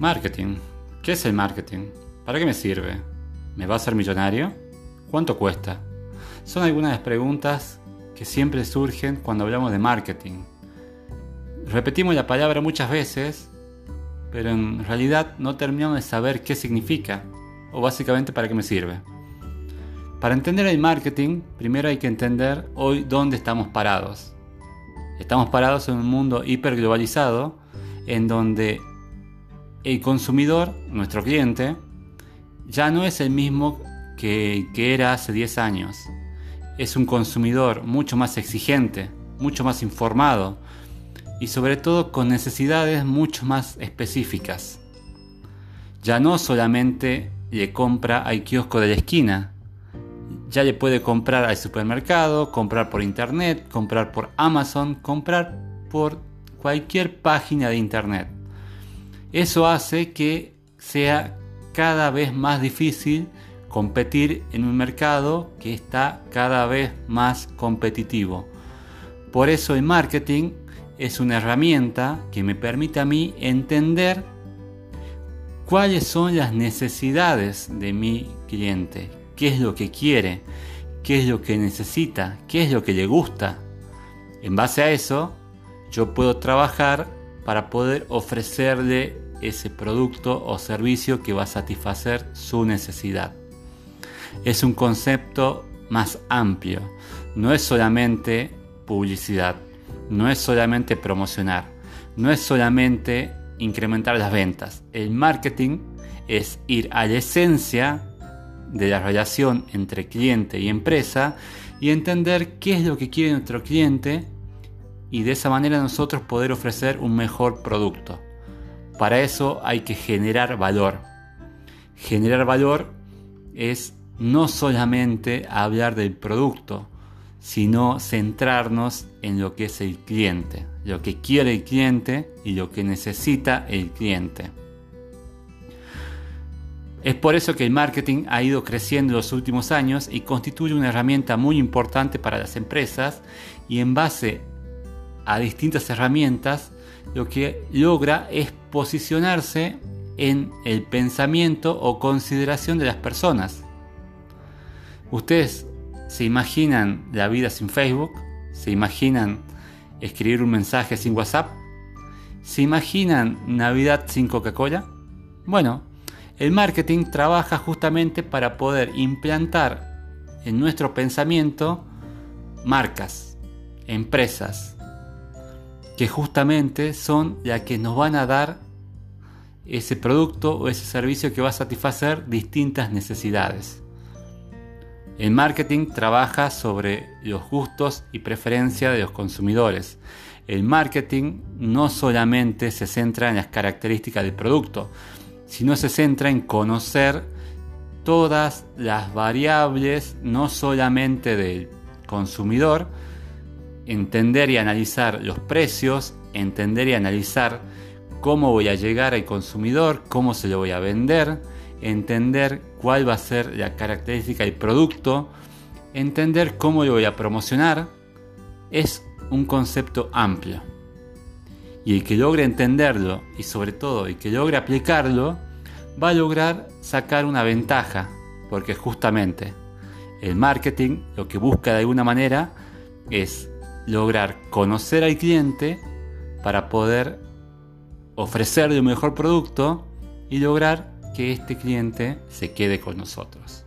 Marketing. ¿Qué es el marketing? ¿Para qué me sirve? ¿Me va a hacer millonario? ¿Cuánto cuesta? Son algunas de las preguntas que siempre surgen cuando hablamos de marketing. Repetimos la palabra muchas veces, pero en realidad no terminamos de saber qué significa o básicamente para qué me sirve. Para entender el marketing, primero hay que entender hoy dónde estamos parados. Estamos parados en un mundo hiperglobalizado en donde el consumidor, nuestro cliente, ya no es el mismo que, que era hace 10 años. Es un consumidor mucho más exigente, mucho más informado y sobre todo con necesidades mucho más específicas. Ya no solamente le compra al kiosco de la esquina, ya le puede comprar al supermercado, comprar por internet, comprar por Amazon, comprar por cualquier página de internet. Eso hace que sea cada vez más difícil competir en un mercado que está cada vez más competitivo. Por eso el marketing es una herramienta que me permite a mí entender cuáles son las necesidades de mi cliente, qué es lo que quiere, qué es lo que necesita, qué es lo que le gusta. En base a eso, yo puedo trabajar para poder ofrecerle ese producto o servicio que va a satisfacer su necesidad. Es un concepto más amplio, no es solamente publicidad, no es solamente promocionar, no es solamente incrementar las ventas. El marketing es ir a la esencia de la relación entre cliente y empresa y entender qué es lo que quiere nuestro cliente y de esa manera nosotros poder ofrecer un mejor producto. Para eso hay que generar valor. Generar valor es no solamente hablar del producto, sino centrarnos en lo que es el cliente, lo que quiere el cliente y lo que necesita el cliente. Es por eso que el marketing ha ido creciendo en los últimos años y constituye una herramienta muy importante para las empresas y en base a distintas herramientas lo que logra es posicionarse en el pensamiento o consideración de las personas. Ustedes se imaginan la vida sin Facebook, se imaginan escribir un mensaje sin WhatsApp, se imaginan Navidad sin Coca-Cola. Bueno, el marketing trabaja justamente para poder implantar en nuestro pensamiento marcas, empresas, que justamente son las que nos van a dar ese producto o ese servicio que va a satisfacer distintas necesidades. El marketing trabaja sobre los gustos y preferencias de los consumidores. El marketing no solamente se centra en las características del producto, sino se centra en conocer todas las variables, no solamente del consumidor, entender y analizar los precios, entender y analizar cómo voy a llegar al consumidor, cómo se lo voy a vender, entender cuál va a ser la característica del producto, entender cómo lo voy a promocionar, es un concepto amplio. Y el que logre entenderlo y sobre todo el que logre aplicarlo, va a lograr sacar una ventaja, porque justamente el marketing lo que busca de alguna manera es lograr conocer al cliente para poder ofrecerle un mejor producto y lograr que este cliente se quede con nosotros.